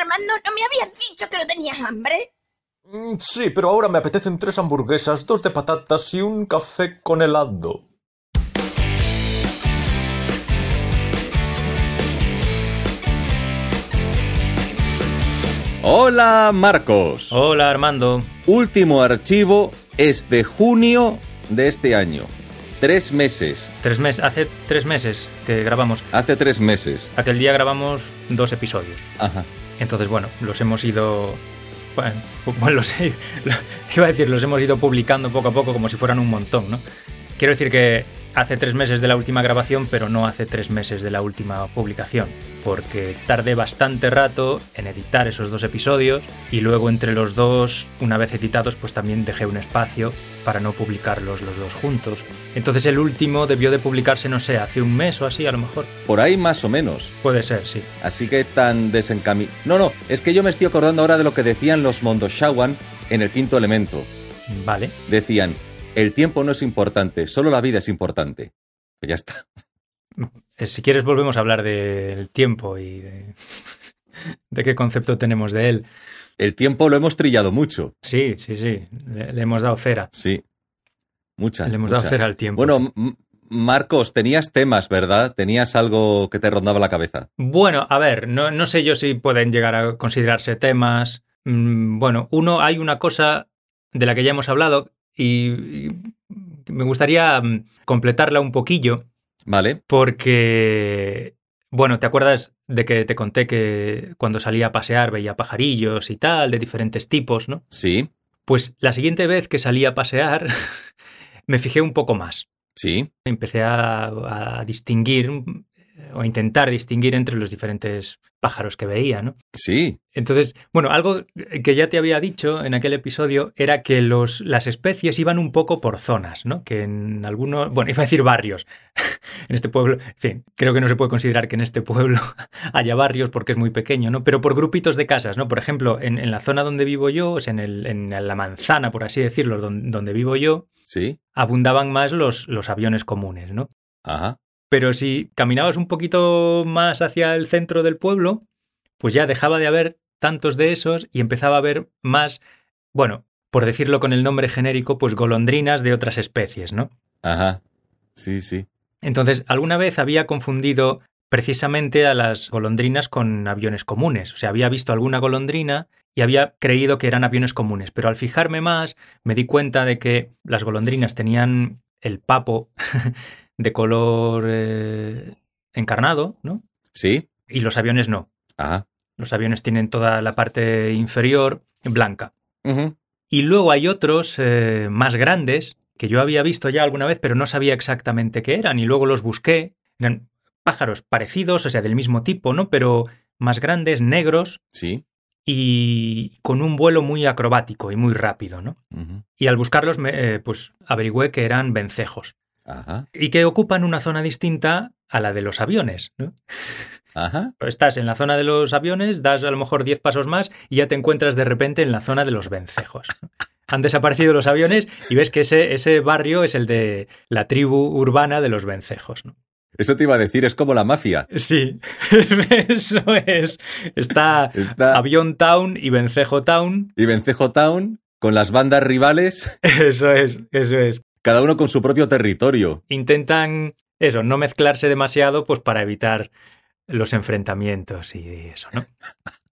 Armando, ¿no me habías dicho que no tenías hambre? Mm, Sí, pero ahora me apetecen tres hamburguesas, dos de patatas y un café con helado. Hola Marcos. Hola Armando. Último archivo es de junio de este año. Tres meses. Tres meses, hace tres meses que grabamos. Hace tres meses. Aquel día grabamos dos episodios. Ajá. Entonces, bueno, los hemos ido. Bueno, los iba a decir, los hemos ido publicando poco a poco como si fueran un montón, ¿no? Quiero decir que hace tres meses de la última grabación, pero no hace tres meses de la última publicación, porque tardé bastante rato en editar esos dos episodios y luego entre los dos, una vez editados, pues también dejé un espacio para no publicarlos los dos juntos. Entonces el último debió de publicarse, no sé, hace un mes o así a lo mejor. Por ahí más o menos. Puede ser, sí. Así que tan desencami... No, no, es que yo me estoy acordando ahora de lo que decían los Mondoshawan en el quinto elemento. Vale. Decían, el tiempo no es importante, solo la vida es importante. Pues ya está. Eh, Si quieres volvemos a hablar del tiempo y de, de qué concepto tenemos de él. El tiempo lo hemos trillado mucho. Sí, sí, sí. Le, le hemos dado cera. Sí. Mucha. Le hemos mucha. dado cera al tiempo. Bueno, sí. Marcos, tenías temas, ¿verdad? Tenías algo que te rondaba la cabeza. Bueno, a ver, no, no sé yo si pueden llegar a considerarse temas. Mm, Bueno, uno, hay una cosa de la que ya hemos hablado y, y me gustaría mm, completarla un poquillo ¿Vale? porque, bueno, ¿te acuerdas de que te conté que cuando salía a pasear veía pajarillos y tal, de diferentes tipos, ¿no? Sí, Pues la siguiente vez que salí a pasear me fijé un poco más. sí. Empecé a, a distinguir o intentar distinguir entre los diferentes pájaros que veía, ¿no? Sí, Entonces, bueno, algo que ya te había dicho en aquel episodio era que los, las especies iban un poco por zonas, ¿no? Que en algunos, bueno, iba a decir barrios. en este pueblo, en fin, creo que no se puede considerar que en este pueblo haya barrios porque es muy pequeño, ¿no? Pero por grupitos de casas, ¿no? Por ejemplo, en, en la zona donde vivo yo, o sea, en, el- en la manzana, por así decirlo, don- donde vivo yo, sí. abundaban más los, los aviones comunes, ¿no? Ajá. Pero si caminabas un poquito más hacia el centro del pueblo, pues ya dejaba de haber tantos de esos y empezaba a haber más, bueno, por decirlo con el nombre genérico, pues golondrinas de otras especies, ¿no? Ajá. Sí, sí. Entonces, alguna vez había confundido precisamente a las golondrinas con aviones comunes. O sea, había visto alguna golondrina y había creído que eran aviones comunes. Pero al fijarme más, me di cuenta de que las golondrinas tenían el papo de color eh, encarnado, ¿no? Sí. Y los aviones no. Ajá. Los aviones tienen toda la parte inferior blanca. Y luego hay otros eh, más grandes que yo había visto ya alguna vez, pero no sabía exactamente qué eran. Y luego los busqué. Eran pájaros parecidos, o sea, del mismo tipo, ¿no? Pero más grandes, negros Sí. y con un vuelo muy acrobático y muy rápido, ¿no? Y al buscarlos, me, eh, pues averigüé que eran vencejos Ajá. y que ocupan una zona distinta a la de los aviones, ¿no? Ajá. Estás en la zona de los aviones, das a lo mejor 10 pasos más y ya te encuentras de repente en la zona de los vencejos. Han desaparecido los aviones y ves que ese, ese barrio es el de la tribu urbana de los vencejos. ¿no? Eso te iba a decir, es como la mafia. Sí, eso es. Está Está Avión Town y Vencejo Town. y Vencejo Town con las bandas rivales, Eso es, eso es. Cada uno con su propio territorio. Intentan, eso, no mezclarse demasiado pues para evitar los enfrentamientos y eso, ¿no?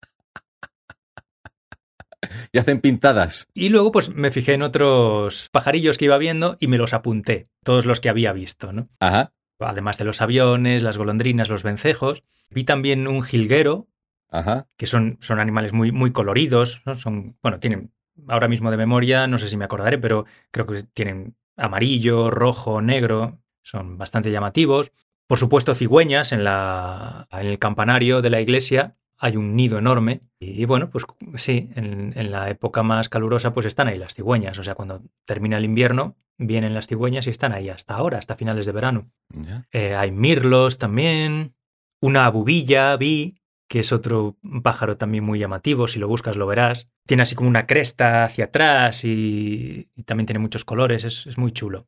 Y hacen pintadas. Y luego pues me fijé en otros pajarillos que iba viendo y me los apunté, todos los que había visto, ¿no? Ajá. Además de los aviones, las golondrinas, los vencejos. Vi también un jilguero, Ajá. que son, son animales muy, muy coloridos, ¿no? Son, bueno, tienen, ahora mismo de memoria, no sé si me acordaré, pero creo que tienen amarillo, rojo, negro, son bastante llamativos. Por supuesto, cigüeñas en, la, en el campanario de la iglesia. Hay un nido enorme y bueno, pues sí, en, en la época más calurosa pues están ahí las cigüeñas. O sea, cuando termina el invierno vienen las cigüeñas y están ahí hasta ahora, hasta finales de verano. Eh, hay mirlos también. Una abubilla vi, que es otro pájaro también muy llamativo. Si lo buscas lo verás. Tiene así como una cresta hacia atrás y, y también tiene muchos colores. Es, es muy chulo.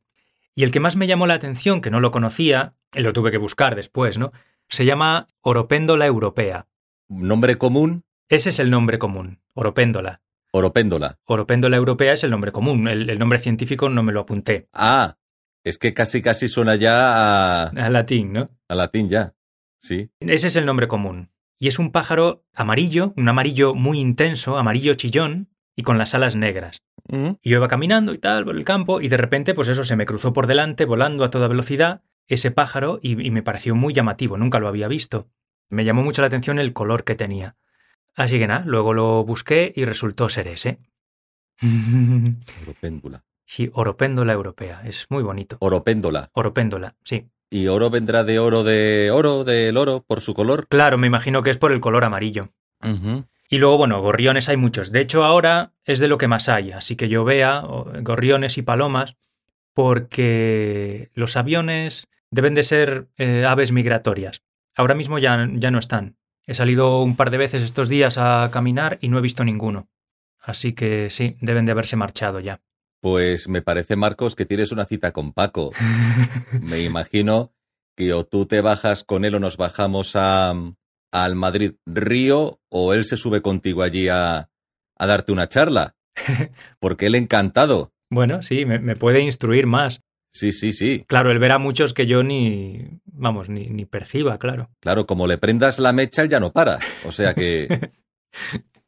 Y el que más me llamó la atención, que no lo conocía, y lo tuve que buscar después, ¿no? Se llama Oropéndola europea. Nombre común. Ese es el nombre común, oropéndola. Oropéndola. Oropéndola europea es el nombre común. El, el nombre científico no me lo apunté. Ah, es que casi casi suena ya a, A latín, ¿no? a latín ya. Sí. Ese es el nombre común. Y es un pájaro amarillo, un amarillo muy intenso, amarillo chillón y con las alas negras. Ujú. Y yo iba caminando y tal por el campo y de repente pues eso se me cruzó por delante volando a toda velocidad ese pájaro y, y me pareció muy llamativo, nunca lo había visto. Me llamó mucho la atención el color que tenía. Así que nada, luego lo busqué y resultó ser ese. Oropéndula. sí, oropéndola europea, es muy bonito. Oropéndola. Oropéndola, sí. ¿Y oro vendrá de oro de oro, del oro, por su color? Claro, me imagino que es por el color amarillo. Y luego, bueno, gorriones hay muchos. De hecho, ahora es de lo que más hay. Así que yo vea gorriones y palomas porque los aviones deben de ser eh, aves migratorias. Ahora mismo ya, ya no están. He salido un par de veces estos días a caminar y no he visto ninguno. Así que sí, deben de haberse marchado ya. Pues me parece, Marcos, que tienes una cita con Paco. Me imagino que o tú te bajas con él o nos bajamos a, al Madrid Río o él se sube contigo allí a, a darte una charla. Porque él encantado. Bueno, sí, me, me puede instruir más. Sí, sí, sí. Claro, él verá muchos que yo ni, vamos, ni, ni perciba, claro. Claro, como le prendas la mecha, él ya no para. O sea que...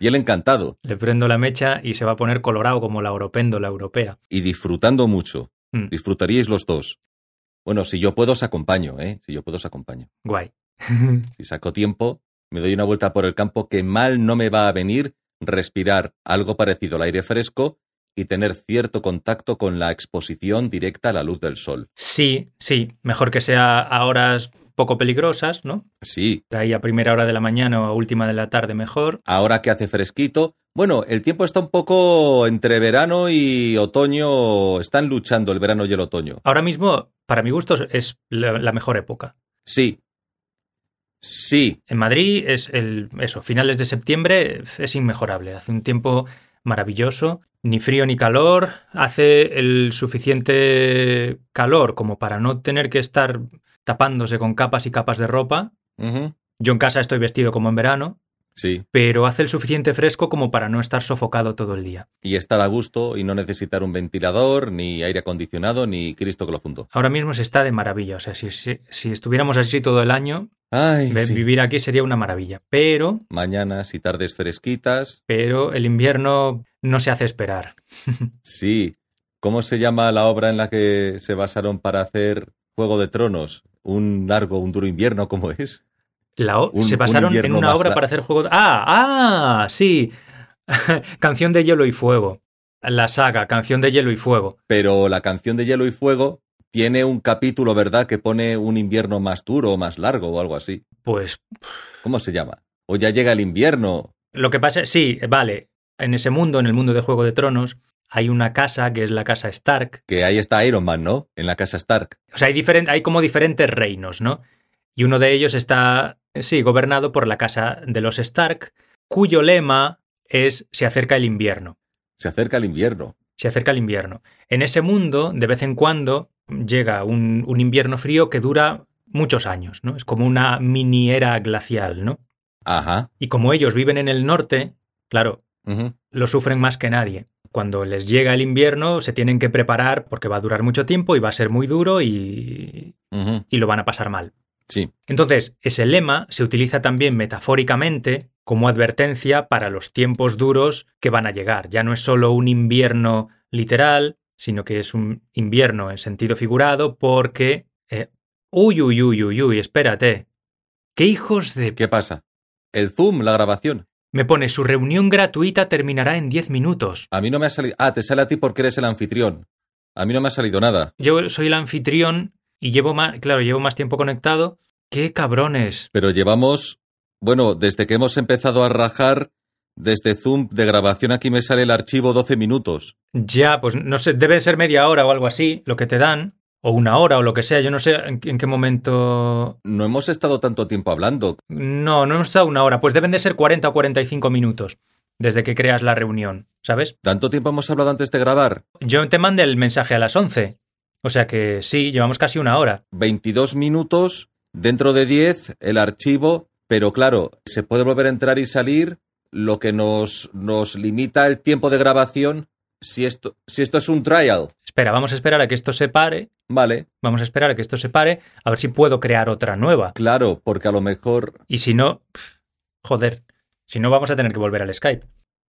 Y él encantado Le prendo la mecha y se va a poner colorado como la oropéndola europea. y disfrutando mucho. Mm. Disfrutaríais los dos. Bueno, si yo puedo, os acompaño, ¿eh? Si yo puedo, os acompaño. Guay. Si saco tiempo, me doy una vuelta por el campo que mal no me va a venir respirar algo parecido al aire fresco y tener cierto contacto con la exposición directa a la luz del sol. Sí, sí, mejor que sea a horas poco peligrosas, ¿no? Sí, Ahí a primera hora de la mañana o a última de la tarde mejor. ahora que hace fresquito. Bueno, el tiempo está un poco entre verano y otoño. Están luchando el verano y el otoño. Ahora mismo, para mi gusto, es la, la mejor época. Sí. Sí. En Madrid es el eso, finales de septiembre es inmejorable, hace un tiempo maravilloso, ni frío ni calor, hace el suficiente calor como para no tener que estar tapándose con capas y capas de ropa. Yo en casa estoy vestido como en verano, Sí. pero hace el suficiente fresco como para no estar sofocado todo el día. Y estar a gusto y no necesitar un ventilador, ni aire acondicionado, ni Cristo que lo fundó. Ahora mismo se está de maravilla, o sea, si, si, si estuviéramos así todo el año, Ay, ve- sí. vivir aquí sería una maravilla, pero Mañanas y tardes fresquitas. pero el invierno no se hace esperar. Sí. ¿Cómo se llama la obra en la que se basaron para hacer Juego de Tronos? Un largo, un duro invierno, ¿cómo es? La o- Un- se un basaron en una obra para hacer juego de... ¡Ah! ¡Ah! Sí. Canción de Hielo y Fuego. La saga, Canción de Hielo y Fuego. Pero la canción de Hielo y Fuego tiene un capítulo, ¿verdad?, que pone un invierno más duro o más largo o algo así. Pues ¿Cómo se llama? O ya llega el invierno. lo que pasa, sí, vale. En ese mundo, en el mundo de Juego de Tronos, hay una casa que es la casa Stark. Que ahí está Iron Man, ¿no? En la casa Stark. O sea, hay, hay como diferentes reinos, ¿no? Y uno de ellos está, sí, gobernado por la casa de los Stark, cuyo lema es se acerca el invierno. Se acerca el invierno. se acerca el invierno. En ese mundo, de vez en cuando, llega un, un invierno frío que dura muchos años, ¿no? Es como una mini era glacial, ¿no? Ajá. Y como ellos viven en el norte, claro, Lo sufren más que nadie. Cuando les llega el invierno, se tienen que preparar porque va a durar mucho tiempo y va a ser muy duro y, y lo van a pasar mal. Sí. Entonces, ese lema se utiliza también metafóricamente como advertencia para los tiempos duros que van a llegar. Ya no es solo un invierno literal, sino que es un invierno en sentido figurado porque... eh, uy, uy, uy, uy, uy, espérate. ¿Qué hijos de... ¿Qué pasa? El Zoom, la grabación. Me pone, su reunión gratuita terminará en 10 minutos. A mí no me ha salido. Ah, te sale a ti porque eres el anfitrión. A mí no me ha salido nada. Yo soy el anfitrión y llevo más, claro, llevo más tiempo conectado. ¡Qué cabrones! Pero llevamos. Bueno, desde que hemos empezado a rajar, desde Zoom de grabación aquí me sale el archivo 12 minutos. Ya, pues no sé, debe ser media hora o algo así, lo que te dan, o una hora o lo que sea, yo no sé en, en qué momento... No hemos estado tanto tiempo hablando. No, no hemos estado una hora, pues deben de ser 40 o 45 minutos desde que creas la reunión, ¿sabes? ¿Tanto tiempo hemos hablado antes de grabar? Yo te mandé el mensaje a las 11, o sea que sí, llevamos casi una hora. 22 minutos, dentro de 10, el archivo Pero claro, se puede volver a entrar y salir, lo que nos, nos limita el tiempo de grabación. Si esto, si esto es un trial, Espera, vamos a esperar a que esto se pare. vale, Vamos a esperar a que esto se pare, a ver si puedo crear otra nueva. claro, porque a lo mejor, Y si no, joder, si no vamos a tener que volver al Skype.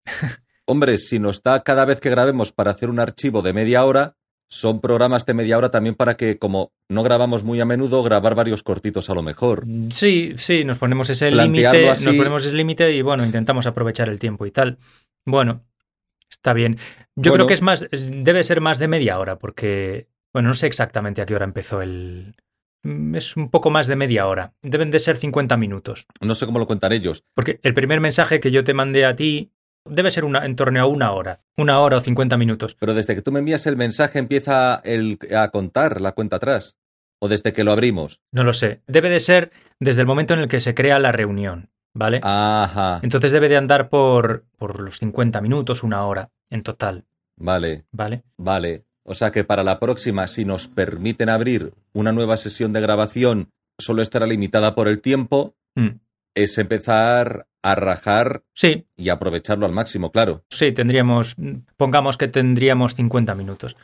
hombre, si nos da cada vez que grabemos para hacer un archivo de media hora, son programas de media hora también para que, como no grabamos muy a menudo, grabar varios cortitos a lo mejor. Sí, sí, nos ponemos ese límite, nos ponemos ese límite y bueno, intentamos aprovechar el tiempo y tal. Bueno, está bien. Yo Bueno. creo que es más, debe ser más de media hora, porque, bueno, no sé exactamente a qué hora empezó el. Mm, Es un poco más de media hora. Deben de ser 50 minutos. No sé cómo lo cuentan ellos. Porque el primer mensaje que yo te mandé a ti debe ser una, en torno a una hora. Una hora o 50 minutos. Pero desde que tú me envías el mensaje empieza el, a contar la cuenta atrás. O desde que lo abrimos. No lo sé. Debe de ser desde el momento en el que se crea la reunión, ¿vale? Ajá. Entonces debe de andar por, por los 50 minutos, una hora en total, Vale, ¿vale? vale. O sea que para la próxima, si nos permiten abrir una nueva sesión de grabación, solo estará limitada por el tiempo, Mm. es empezar a rajar Sí, y aprovecharlo al máximo, claro. sí, tendríamos, pongamos que tendríamos 50 minutos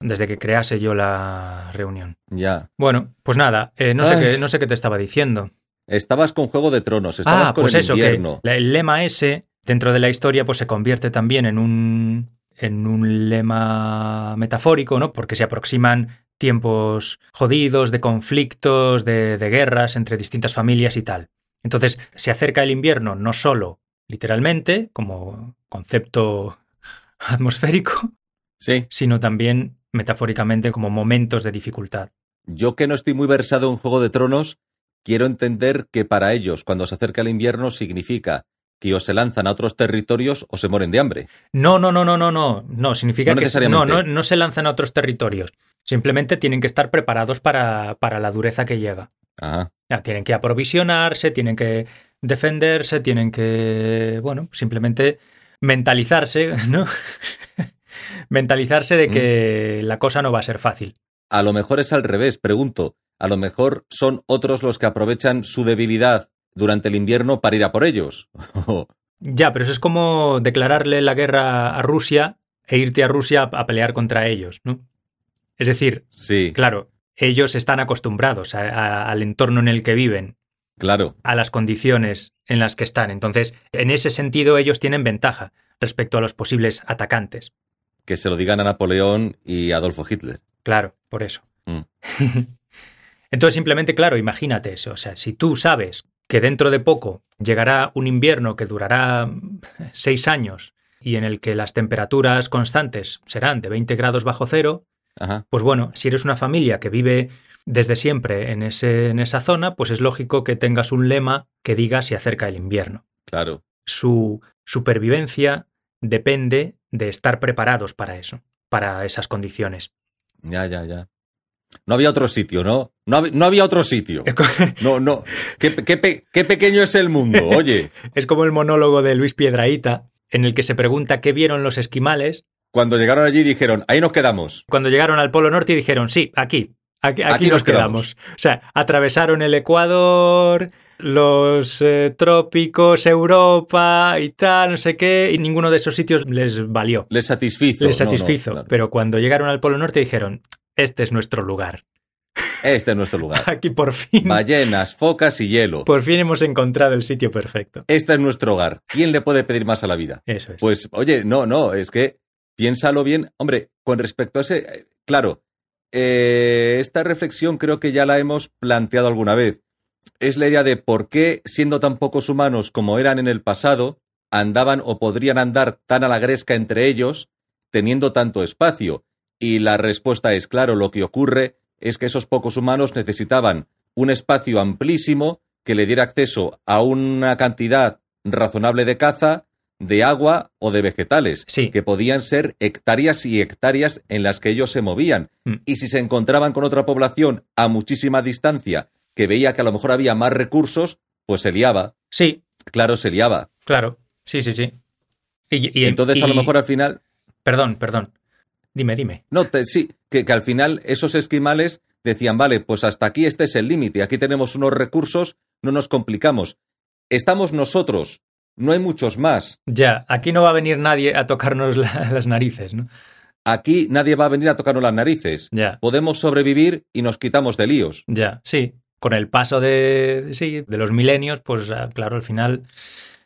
desde que crease yo la reunión. Ya. Bueno, pues nada, eh, no, sé qué, no sé qué te estaba diciendo. Estabas con Juego de Tronos, estabas ah, con pues el eso, invierno. que el lema ese, dentro de la historia, pues se convierte también en un, en un lema metafórico, ¿no? Porque se aproximan tiempos jodidos, de conflictos, de, de guerras entre distintas familias y tal. Entonces, se acerca el invierno no solo literalmente, como concepto atmosférico, Sí. sino también metafóricamente como momentos de dificultad. Yo que no estoy muy versado en Juego de Tronos, quiero entender que para ellos, cuando se acerca el invierno, significa que o se lanzan a otros territorios o se mueren de hambre. No, no, no, no, no, no. No, significa No que se- no, no, no se lanzan a otros territorios. Simplemente tienen que estar preparados para, para la dureza que llega. Ajá. Ya, tienen que aprovisionarse, tienen que defenderse, tienen que, bueno, simplemente mentalizarse, ¿no? mentalizarse de que la cosa no va a ser fácil. A lo mejor es al revés, pregunto. A lo mejor son otros los que aprovechan su debilidad durante el invierno para ir a por ellos. Ya, pero eso es como declararle la guerra a Rusia e irte a Rusia a pelear contra ellos, ¿no? Es decir, sí, claro, ellos están acostumbrados a- a- al entorno en el que viven, claro. a las condiciones en las que están. Entonces, en ese sentido, ellos tienen ventaja respecto a los posibles atacantes. Que se lo digan a Napoleón y Adolfo Hitler. Claro, por eso. Mm. Entonces, simplemente, claro, imagínate eso. O sea, si tú sabes que dentro de poco llegará un invierno que durará seis años y en el que las temperaturas constantes serán de 20 grados bajo cero, Ajá. pues bueno, si eres una familia que vive desde siempre en, ese, en esa zona, pues es lógico que tengas un lema que diga si acerca el invierno. Claro. Su supervivencia depende de estar preparados para eso, para esas condiciones. Ya, ya, ya. No había otro sitio, ¿no? No, hab- no había otro sitio. No, no. Qué, qué pe- qué pequeño es el mundo, oye. Es como el monólogo de Luis Piedraíta, en el que se pregunta qué vieron los esquimales Cuando llegaron allí dijeron, ahí nos quedamos. cuando llegaron al Polo Norte dijeron, sí, aquí, aquí, aquí Aquí nos nos quedamos. O sea, atravesaron el Ecuador, los eh, trópicos, Europa y tal, no sé qué, y ninguno de esos sitios les valió, Les satisfizo. les No, no, satisfizo. claro. Pero cuando llegaron al Polo Norte dijeron, este es nuestro lugar. Este es nuestro lugar. Aquí por fin, Ballenas, focas y hielo. por fin hemos encontrado el sitio perfecto. Este es nuestro hogar. ¿Quién le puede pedir más a la vida? Eso es. Pues, oye, no, no, es que piénsalo bien. Hombre, con respecto a ese, eh, claro, eh, esta reflexión creo que ya la hemos planteado alguna vez. Es la idea de por qué, siendo tan pocos humanos como eran en el pasado, andaban o podrían andar tan a la gresca entre ellos, teniendo tanto espacio. Y la respuesta es, claro, lo que ocurre es que esos pocos humanos necesitaban un espacio amplísimo que le diera acceso a una cantidad razonable de caza, de agua o de vegetales, Sí. que podían ser hectáreas y hectáreas en las que ellos se movían. Mm. Y si se encontraban con otra población a muchísima distancia que veía que a lo mejor había más recursos, pues se liaba. Sí, Claro, se liaba. claro. Sí, sí, sí. Y, y- Entonces, a lo mejor al final, Perdón, perdón. Dime, dime. no, te- sí, que, que al final esos esquimales decían, vale, pues hasta aquí este es el límite, aquí tenemos unos recursos, no nos complicamos. Estamos nosotros, no hay muchos más. Ya, aquí no va a venir nadie a tocarnos la- las narices, ¿no? Aquí nadie va a venir a tocarnos las narices. Ya, Podemos sobrevivir y nos quitamos de líos. ya, sí. Con el paso de, sí, de los milenios, pues ah, claro, al final,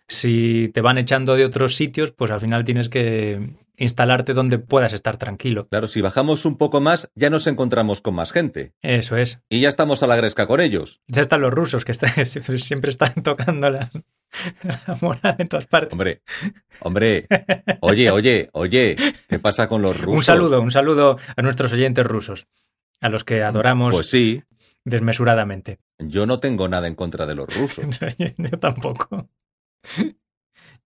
si te van echando de otros sitios, pues al final tienes que instalarte donde puedas estar tranquilo. Claro, si bajamos un poco más, ya nos encontramos con más gente. Eso es. Y ya estamos a la gresca con ellos. Ya están los rusos que están- siempre, siempre están tocando la, la moral en todas partes. Hombre, hombre, oye, oye, oye, ¿qué pasa con los rusos? Un saludo, un saludo a nuestros oyentes rusos, a los que adoramos Pues sí, desmesuradamente. yo no tengo nada en contra de los rusos. Yo tampoco.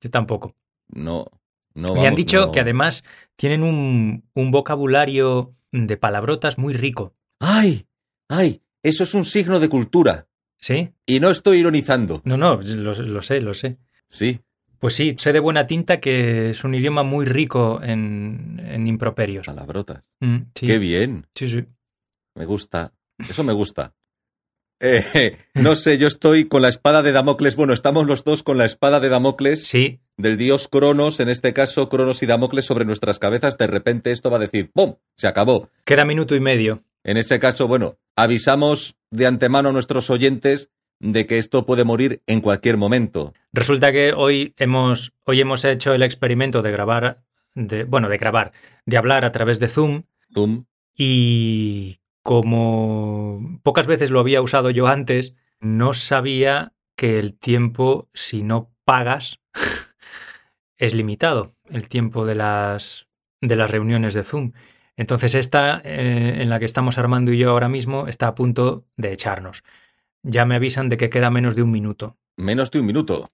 Yo tampoco. No, no. Me han dicho no. que además tienen un, un vocabulario de palabrotas muy rico. ¡Ay! ¡Ay! Eso es un signo de cultura. ¿Sí? Y no estoy ironizando. No, no, lo, lo sé, lo sé. Sí. Pues sí, sé de buena tinta que es un idioma muy rico en, en improperios. Palabrotas. Mm, sí, ¡Qué bien! sí, sí. Me gusta. Eso me gusta. Eh, no sé, yo estoy con la espada de Damocles. Bueno, estamos los dos con la espada de Damocles Sí, del dios Cronos, en este caso Cronos y Damocles sobre nuestras cabezas. De repente esto va a decir ¡pum! Se acabó. queda minuto y medio. En ese caso, bueno, avisamos de antemano a nuestros oyentes de que esto puede morir en cualquier momento. Resulta que hoy hemos, hoy hemos hecho el experimento de grabar, de, bueno, de grabar, de hablar a través de Zoom Zoom. y como pocas veces lo había usado yo antes, no sabía que el tiempo, si no pagas, es limitado, el tiempo de las, de las reuniones de Zoom. Entonces esta, eh, en la que estamos Armando y yo ahora mismo, está a punto de echarnos. Ya me avisan de que queda menos de un minuto. Menos de un minuto.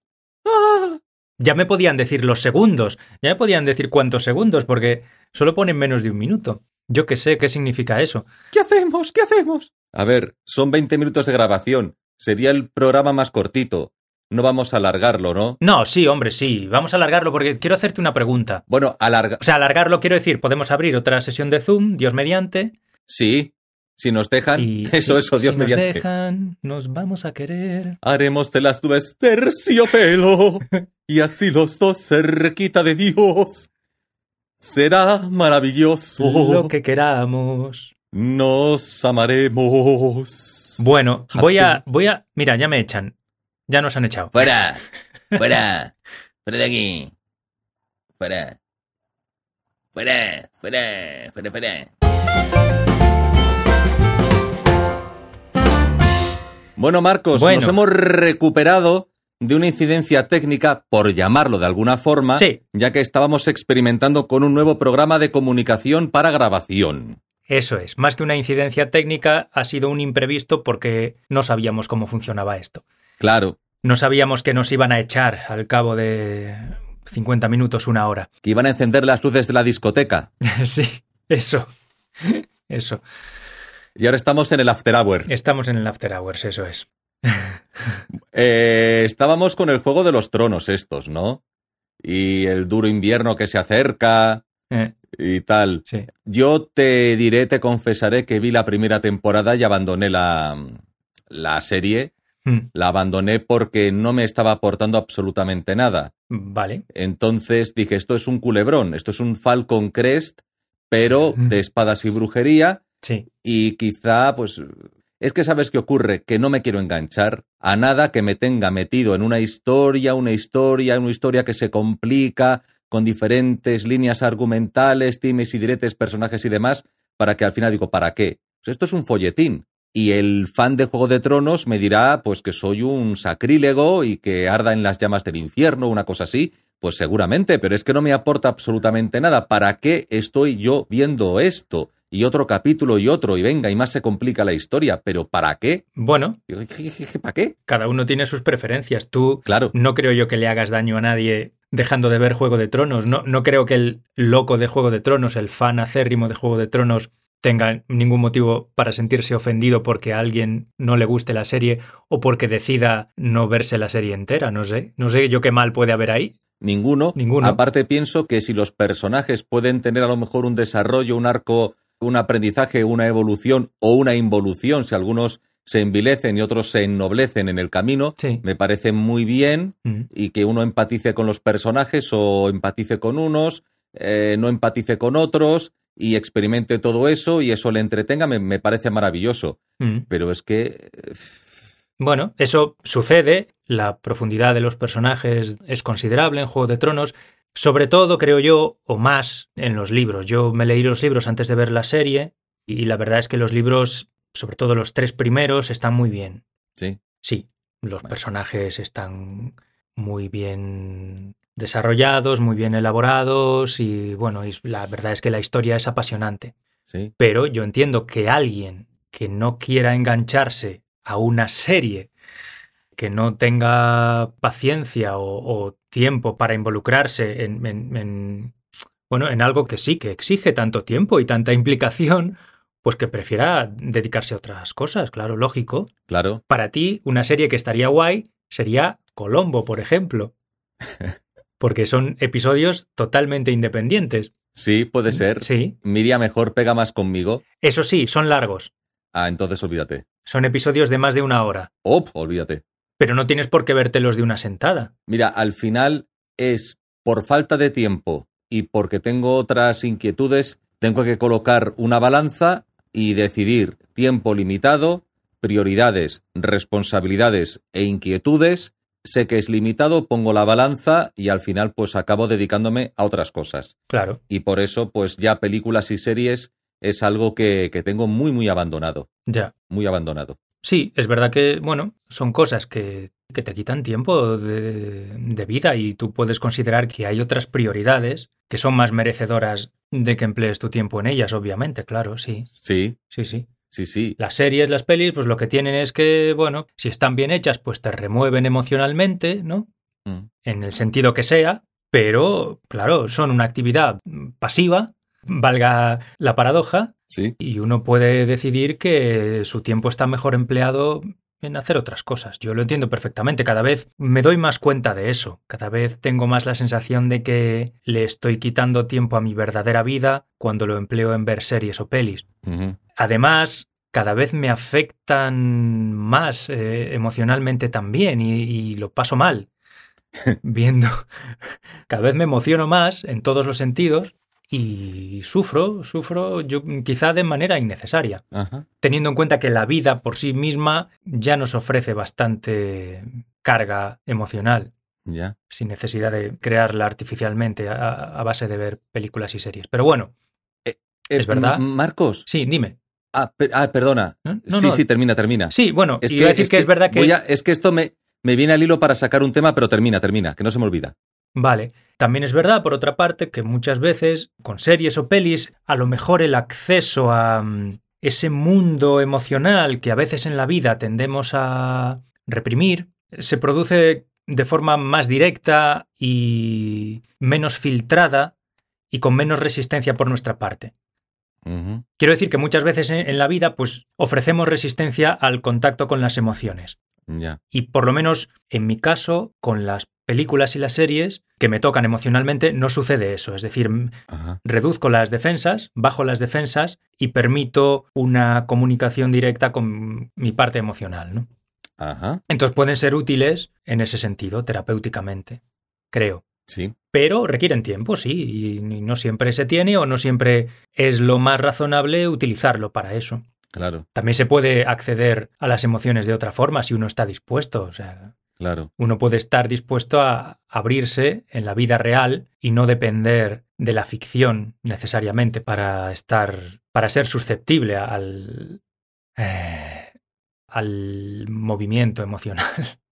Ya me podían decir los segundos, ya me podían decir cuántos segundos, porque solo ponen menos de un minuto. Yo qué sé qué significa eso. ¿Qué hacemos? ¿Qué hacemos? A ver, son 20 minutos de grabación. Sería el programa más cortito. No vamos a alargarlo, ¿no? No, sí, hombre, sí. Vamos a alargarlo porque quiero hacerte una pregunta. Bueno, alarga. O sea, alargarlo quiero decir, podemos abrir otra sesión de Zoom, Dios mediante. Sí, si nos dejan. Y eso, si- eso, Dios si nos mediante. dejan, nos vamos a querer. Haremos de las nubes terciopelo y así los dos cerquita de Dios. Será maravilloso. Lo que queramos. Nos amaremos. Bueno, voy a, voy a. Mira, ya me echan. Ya nos han echado. Fuera, fuera, fuera de aquí. Fuera. Fuera, fuera, fuera, fuera. Bueno, Marcos, Bueno. nos hemos recuperado de una incidencia técnica, por llamarlo de alguna forma, Sí. ya que estábamos experimentando con un nuevo programa de comunicación para grabación. Eso es. Más que una incidencia técnica, ha sido un imprevisto porque no sabíamos cómo funcionaba esto. Claro, No sabíamos que nos iban a echar al cabo de 50 minutos, una hora. que iban a encender las luces de la discoteca. sí, eso. Eso. Y ahora estamos en el After Hour. Estamos en el After Hours, eso es. Eh, estábamos con el Juego de los Tronos estos, ¿no? Y el duro invierno que se acerca Eh, y tal. sí. Yo te diré, te confesaré que vi la primera temporada y abandoné la, la serie. Mm, La abandoné porque no me estaba aportando absolutamente nada. Vale. Entonces dije, esto es un culebrón, esto es un Falcon Crest, pero de espadas y brujería. Sí. Y quizá, pues, es que sabes qué ocurre, que no me quiero enganchar a nada que me tenga metido en una historia, una historia, una historia que se complica con diferentes líneas argumentales, times y diretes, personajes y demás, para que al final digo, ¿para qué? Pues esto es un folletín. Y el fan de Juego de Tronos me dirá, pues que soy un sacrílego y que arda en las llamas del infierno, una cosa así. Pues seguramente, pero es que no me aporta absolutamente nada. ¿Para qué estoy yo viendo esto? Y otro capítulo y otro, y venga, y más se complica la historia. ¿Pero para qué? Bueno, ¿Para qué? cada uno tiene sus preferencias. Tú Claro. no creo yo que le hagas daño a nadie dejando de ver Juego de Tronos. No, no creo que el loco de Juego de Tronos, el fan acérrimo de Juego de Tronos, tenga ningún motivo para sentirse ofendido porque a alguien no le guste la serie o porque decida no verse la serie entera. No sé. No sé yo qué mal puede haber ahí. Ninguno. Ninguno. Aparte pienso que si los personajes pueden tener a lo mejor un desarrollo, un arco, un aprendizaje, una evolución o una involución, si algunos se envilecen y otros se ennoblecen en el camino, Sí. me parece muy bien Mm. y que uno empatice con los personajes o empatice con unos, eh, no empatice con otros y experimente todo eso y eso le entretenga, me, me parece maravilloso. Mm. Pero es que... eh, Bueno, eso sucede, la profundidad de los personajes es considerable en Juego de Tronos, sobre todo, creo yo, o más en los libros. Yo me leí los libros antes de ver la serie y la verdad es que los libros, sobre todo los tres primeros, están muy bien. Sí, Sí, los personajes están muy bien desarrollados, muy bien elaborados y bueno, y la verdad es que la historia es apasionante. sí, Pero yo entiendo que alguien que no quiera engancharse a una serie, que no tenga paciencia o, o tiempo para involucrarse en, en- en, bueno, en algo que sí, que exige tanto tiempo y tanta implicación, pues que prefiera dedicarse a otras cosas, claro, lógico. claro. Para ti, una serie que estaría guay sería Colombo, por ejemplo. Porque son episodios totalmente independientes. Sí, puede ser. Sí. Miria mejor pega más conmigo. Eso sí, son largos. Ah, entonces olvídate. Son episodios de más de una hora. ¡Oh! Olvídate. Pero no tienes por qué vértelos de una sentada. Mira, al final es por falta de tiempo y porque tengo otras inquietudes, tengo que colocar una balanza y decidir tiempo limitado, prioridades, responsabilidades e inquietudes. Sé que es limitado, pongo la balanza y al final pues acabo dedicándome a otras cosas. Claro. Y por eso pues ya películas y series es algo que, que tengo muy muy abandonado, Ya. muy abandonado. Sí, es verdad que, bueno, son cosas que, que te quitan tiempo de, de vida y tú puedes considerar que hay otras prioridades que son más merecedoras de que emplees tu tiempo en ellas, obviamente, claro, sí. Sí, Sí, sí. sí, sí. Las series, las pelis, pues lo que tienen es que, bueno, si están bien hechas, pues te remueven emocionalmente, ¿no? Mm. en el sentido que sea, pero claro, son una actividad pasiva, valga la paradoja, Sí, y uno puede decidir que su tiempo está mejor empleado en hacer otras cosas. Yo lo entiendo perfectamente, cada vez me doy más cuenta de eso, cada vez tengo más la sensación de que le estoy quitando tiempo a mi verdadera vida cuando lo empleo en ver series o pelis. Además, cada vez me afectan más eh, emocionalmente también y, y lo paso mal viendo. Cada vez me emociono más en todos los sentidos y sufro, sufro yo quizá de manera innecesaria, Ajá. teniendo en cuenta que la vida por sí misma ya nos ofrece bastante carga emocional Ya. sin necesidad de crearla artificialmente a, a base de ver películas y series. Pero bueno, Eh, ¿Es verdad? Marcos. sí, dime. Ah, per- ah, perdona. ¿No? No, sí, no. sí, termina, termina. Sí, bueno, Es iba a decir que, es verdad que... a- es que esto me, me viene al hilo para sacar un tema, pero termina, termina, que no se me olvida. Vale. También es verdad, por otra parte, que muchas veces con series o pelis, a lo mejor el acceso a mm, ese mundo emocional que a veces en la vida tendemos a reprimir, se produce de forma más directa y menos filtrada y con menos resistencia por nuestra parte. Quiero decir que muchas veces en la vida pues ofrecemos resistencia al contacto con las emociones. Y por lo menos en mi caso, con las películas y las series que me tocan emocionalmente, no sucede eso. Es decir, Ajá. reduzco las defensas, bajo las defensas y permito una comunicación directa con mi parte emocional. ¿no? Ajá. Entonces pueden ser útiles en ese sentido, terapéuticamente, creo. Sí. Pero requieren tiempo, sí, y no siempre se tiene o no siempre es lo más razonable utilizarlo para eso. Claro, También se puede acceder a las emociones de otra forma si uno está dispuesto. O sea, claro. uno puede estar dispuesto a abrirse en la vida real y no depender de la ficción necesariamente para estar, para ser susceptible al, eh, al movimiento emocional.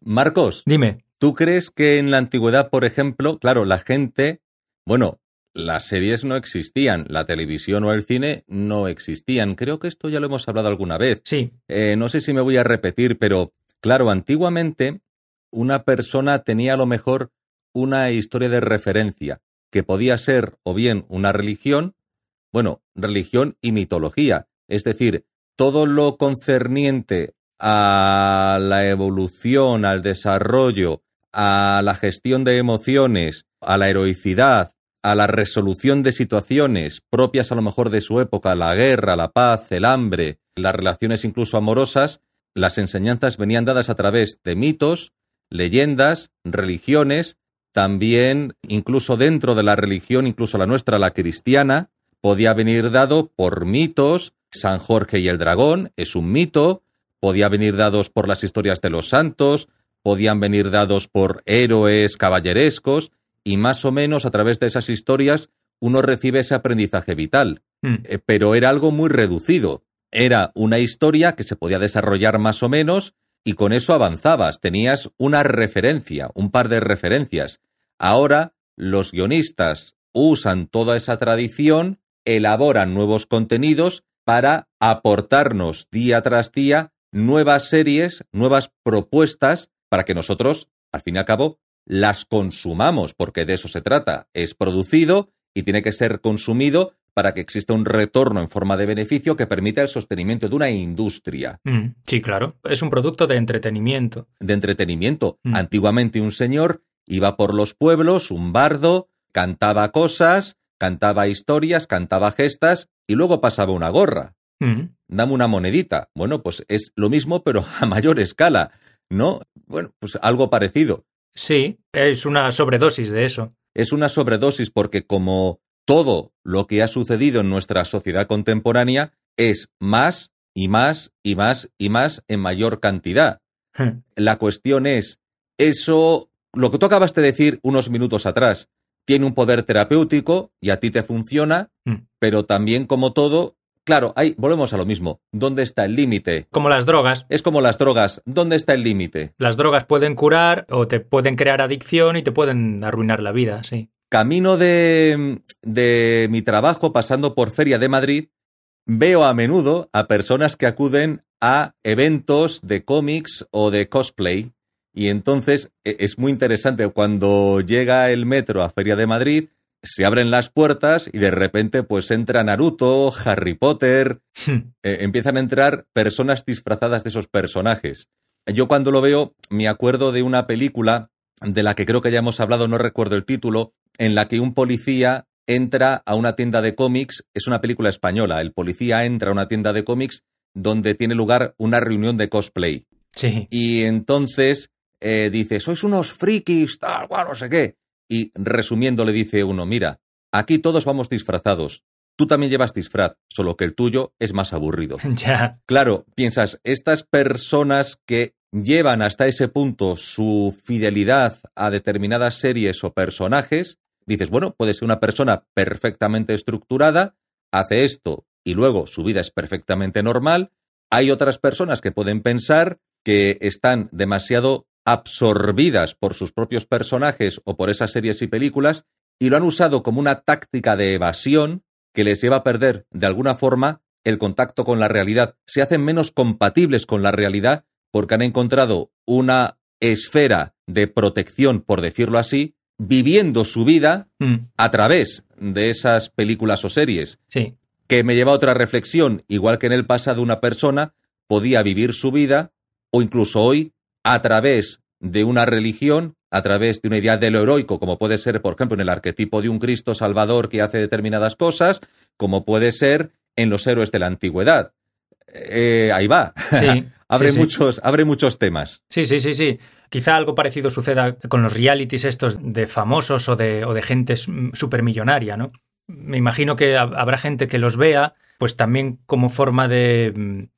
Marcos, Dime. ¿tú crees que en la antigüedad, por ejemplo, claro, la gente, bueno, las series no existían, la televisión o el cine no existían? Creo que esto ya lo hemos hablado alguna vez. Sí, Eh, no sé si me voy a repetir, pero claro, antiguamente una persona tenía a lo mejor una historia de referencia, que podía ser o bien una religión, bueno, religión y mitología, es decir, todo lo concerniente a la evolución, al desarrollo, a la gestión de emociones, a la heroicidad, a la resolución de situaciones propias a lo mejor de su época, la guerra, la paz, el hambre, las relaciones incluso amorosas, las enseñanzas venían dadas a través de mitos, leyendas, religiones, también incluso dentro de la religión, incluso la nuestra, la cristiana, podía venir dado por mitos, San Jorge y el dragón es un mito, podía venir dados por las historias de los santos, podían venir dados por héroes caballerescos, y más o menos a través de esas historias uno recibe ese aprendizaje vital. Mm. Eh, pero era algo muy reducido. Era una historia que se podía desarrollar más o menos y con eso avanzabas, tenías una referencia, un par de referencias. Ahora los guionistas usan toda esa tradición, elaboran nuevos contenidos para aportarnos día tras día nuevas series, nuevas propuestas para que nosotros, al fin y al cabo, las consumamos, porque de eso se trata. Es producido y tiene que ser consumido para que exista un retorno en forma de beneficio que permita el sostenimiento de una industria. Mm, sí, claro. Es un producto de entretenimiento. De entretenimiento. Mm. Antiguamente un señor iba por los pueblos, un bardo, cantaba cosas, cantaba historias, cantaba gestas y luego pasaba una gorra. Mm, Dame una monedita. Bueno, pues es lo mismo, pero a mayor escala. ¿No? Bueno, pues algo parecido. Sí, es una sobredosis de eso. es una sobredosis porque como todo lo que ha sucedido en nuestra sociedad contemporánea es más y más y más y más en mayor cantidad. La cuestión es, eso, lo que tú acabas de decir unos minutos atrás, tiene un poder terapéutico y a ti te funciona, Mm. pero también como todo, claro, ahí volvemos a lo mismo. ¿Dónde está el límite? Como las drogas. Es como las drogas, ¿dónde está el límite? Las drogas pueden curar o te pueden crear adicción y te pueden arruinar la vida, sí. Camino de, de mi trabajo, pasando por Feria de Madrid, veo a menudo a personas que acuden a eventos de cómics o de cosplay. Y entonces e- es muy interesante cuando llega el metro a Feria de Madrid, se abren las puertas y de repente pues entra Naruto, Harry Potter, eh, empiezan a entrar personas disfrazadas de esos personajes. Yo cuando lo veo me acuerdo de una película de la que creo que ya hemos hablado, no recuerdo el título, en la que un policía entra a una tienda de cómics, es una película española, el policía entra a una tienda de cómics donde tiene lugar una reunión de cosplay. Sí. Y entonces eh, dice, sois unos frikis, tal, cual, no sé qué. Y resumiendo le dice uno, mira, aquí todos vamos disfrazados. Tú también llevas disfraz, solo que el tuyo es más aburrido. Ya. Claro, piensas, estas personas que llevan hasta ese punto su fidelidad a determinadas series o personajes, dices, bueno, puede ser una persona perfectamente estructurada, hace esto y luego su vida es perfectamente normal. Hay otras personas que pueden pensar que están demasiado absorbidas por sus propios personajes o por esas series y películas y lo han usado como una táctica de evasión que les lleva a perder de alguna forma el contacto con la realidad. Se hacen menos compatibles con la realidad porque han encontrado una esfera de protección, por decirlo así, viviendo su vida Mm, a través de esas películas o series, Sí. que me lleva a otra reflexión, igual que en el pasado una persona podía vivir su vida, o incluso hoy, a través de una religión, a través de una idea de lo heroico, como puede ser, por ejemplo, en el arquetipo de un Cristo Salvador que hace determinadas cosas, como puede ser en los héroes de la antigüedad. Eh, ahí va. Sí, abre, sí, sí. muchos, abre muchos temas. Sí, sí, sí, sí. Quizá algo parecido suceda con los realities estos de famosos o de, o de gente supermillonaria, ¿no? Me imagino que hab- habrá gente que los vea, pues también como forma de,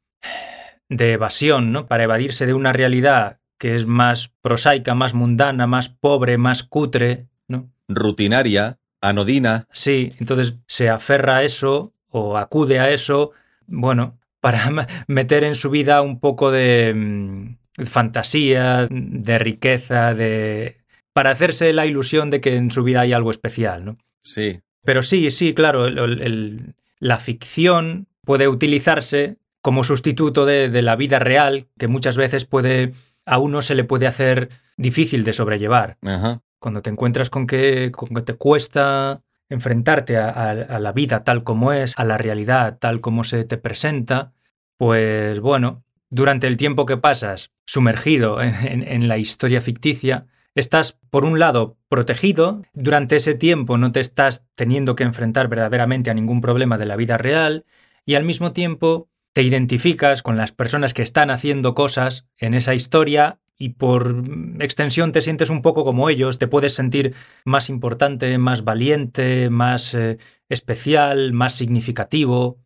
de evasión, ¿no? Para evadirse de una realidad que es más prosaica, más mundana, más pobre, más cutre, ¿no? Rutinaria, anodina. Sí, entonces se aferra a eso o acude a eso, bueno, para meter en su vida un poco de mm, fantasía, de riqueza, de para hacerse la ilusión de que en su vida hay algo especial, ¿no? Sí. Pero sí, sí, claro, el- el- el- la ficción puede utilizarse como sustituto de, de la vida real, que muchas veces puede a uno se le puede hacer difícil de sobrellevar Ajá. cuando te encuentras con que, con que te cuesta enfrentarte a, la vida tal como es, a la realidad tal como se te presenta, pues bueno, durante el tiempo que pasas sumergido en la historia ficticia, estás, por un lado, protegido, durante ese tiempo no te estás teniendo que enfrentar verdaderamente a ningún problema de la vida real, y al mismo tiempo te identificas con las personas que están haciendo cosas en esa historia y por extensión te sientes un poco como ellos, te puedes sentir más importante, más valiente, más eh, especial, más significativo.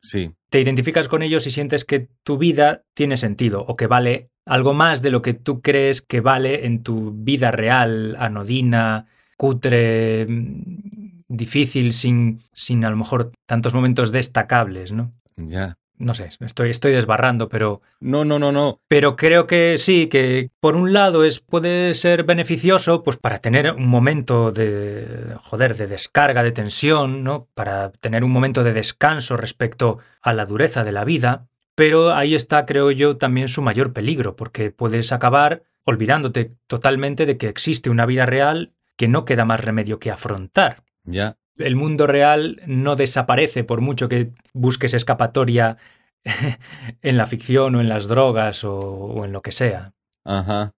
Sí. Te identificas con ellos y sientes que tu vida tiene sentido o que vale algo más de lo que tú crees que vale en tu vida real, anodina, cutre, mm, difícil, sin, sin a lo mejor tantos momentos destacables, ¿no? Ya no sé, estoy, estoy desbarrando, pero... No, no, no, no. Pero creo que sí, que por un lado es, puede ser beneficioso pues para tener un momento de, joder, de descarga, de tensión, ¿no? Para tener un momento de descanso respecto a la dureza de la vida, pero ahí está, creo yo, también su mayor peligro, porque puedes acabar olvidándote totalmente de que existe una vida real que no queda más remedio que afrontar. Ya el mundo real no desaparece por mucho que busques escapatoria en la ficción o en las drogas o, en lo que sea. Ajá.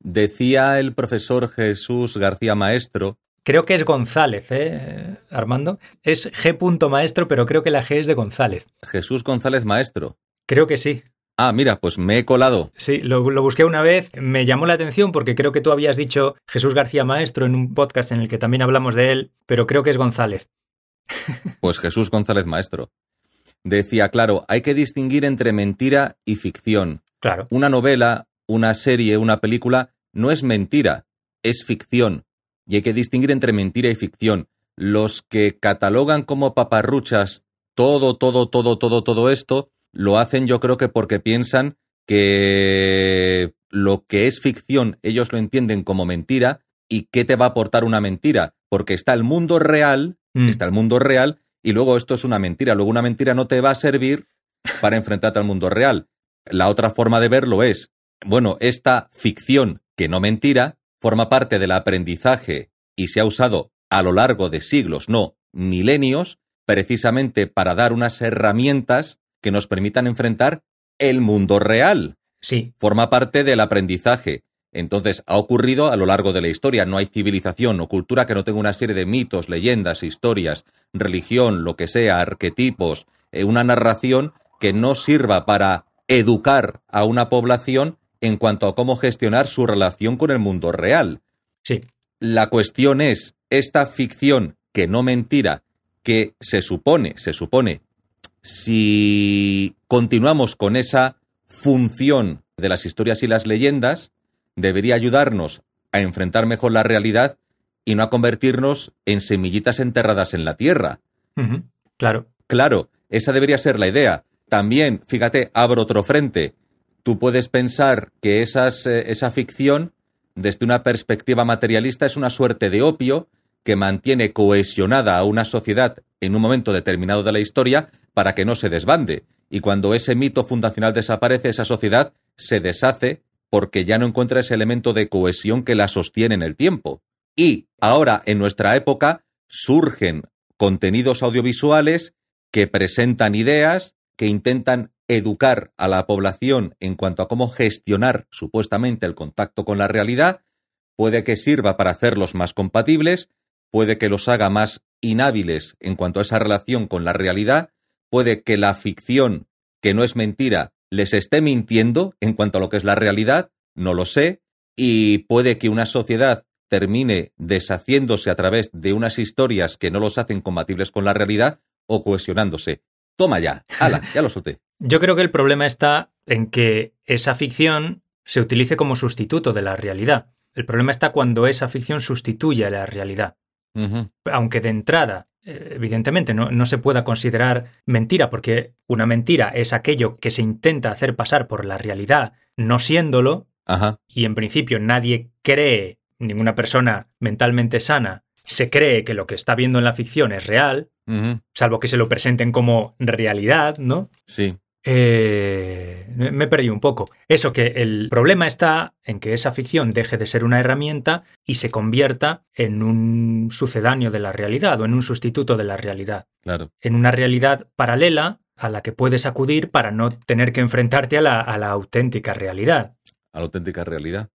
Decía el profesor Jesús García Maestro. Creo que es González, ¿eh, Armando? Es G. Maestro, pero creo que la G es de González. Jesús González Maestro. Creo que sí. Ah, mira, pues me he colado. Sí, lo, busqué una vez, me llamó la atención porque creo que tú habías dicho Jesús García Maestro en un podcast en el que también hablamos de él, pero creo que es González. Pues Jesús González Maestro. Decía, claro, hay que distinguir entre mentira y ficción. Claro. Una novela, una serie, una película no es mentira, es ficción. Y hay que distinguir entre mentira y ficción. Los que catalogan como paparruchas todo, todo, todo, todo, todo esto, lo hacen yo creo que porque piensan que lo que es ficción ellos lo entienden como mentira y qué te va a aportar una mentira, porque está el mundo real, mm. está el mundo real y luego esto es una mentira, luego una mentira no te va a servir para enfrentarte al mundo real. La otra forma de verlo es, bueno, esta ficción que no mentira forma parte del aprendizaje y se ha usado a lo largo de siglos, no milenios, precisamente para dar unas herramientas que nos permitan enfrentar el mundo real. Sí. Forma parte del aprendizaje. Entonces, ha ocurrido a lo largo de la historia. No hay civilización o cultura que no tenga una serie de mitos, leyendas, historias, religión, lo que sea, arquetipos, eh, una narración que no sirva para educar a una población en cuanto a cómo gestionar su relación con el mundo real. Sí. La cuestión es, esta ficción que no mentira, que se supone, se supone si continuamos con esa función de las historias y las leyendas, debería ayudarnos a enfrentar mejor la realidad y no a convertirnos en semillitas enterradas en la tierra. Claro. Claro, esa debería ser la idea. También, fíjate, abro otro frente. Tú puedes pensar que esas, eh, esa ficción, desde una perspectiva materialista, es una suerte de opio que mantiene cohesionada a una sociedad en un momento determinado de la historia para que no se desbande. Y cuando ese mito fundacional desaparece, esa sociedad se deshace porque ya no encuentra ese elemento de cohesión que la sostiene en el tiempo. Y ahora, en nuestra época, surgen contenidos audiovisuales que presentan ideas, que intentan educar a la población en cuanto a cómo gestionar supuestamente el contacto con la realidad, puede que sirva para hacerlos más compatibles, puede que los haga más inhábiles en cuanto a esa relación con la realidad, puede que la ficción, que no es mentira, les esté mintiendo en cuanto a lo que es la realidad, no lo sé, y puede que una sociedad termine deshaciéndose a través de unas historias que no los hacen compatibles con la realidad o cohesionándose. Toma ya, hala, ya lo solté. Yo creo que el problema está en que esa ficción se utilice como sustituto de la realidad. El problema está cuando esa ficción sustituye a la realidad. Aunque de entrada, evidentemente, no, se pueda considerar mentira, porque una mentira es aquello que se intenta hacer pasar por la realidad, no siéndolo, y en principio nadie cree, ninguna persona mentalmente sana, se cree que lo que está viendo en la ficción es real, salvo que se lo presenten como realidad, ¿no? Sí. Eh, me perdí un poco. Eso que el problema está en que esa ficción deje de ser una herramienta y se convierta en un sucedáneo de la realidad o en un sustituto de la realidad. Claro. En una realidad paralela a la que puedes acudir para no tener que enfrentarte a la, auténtica realidad. A la auténtica realidad.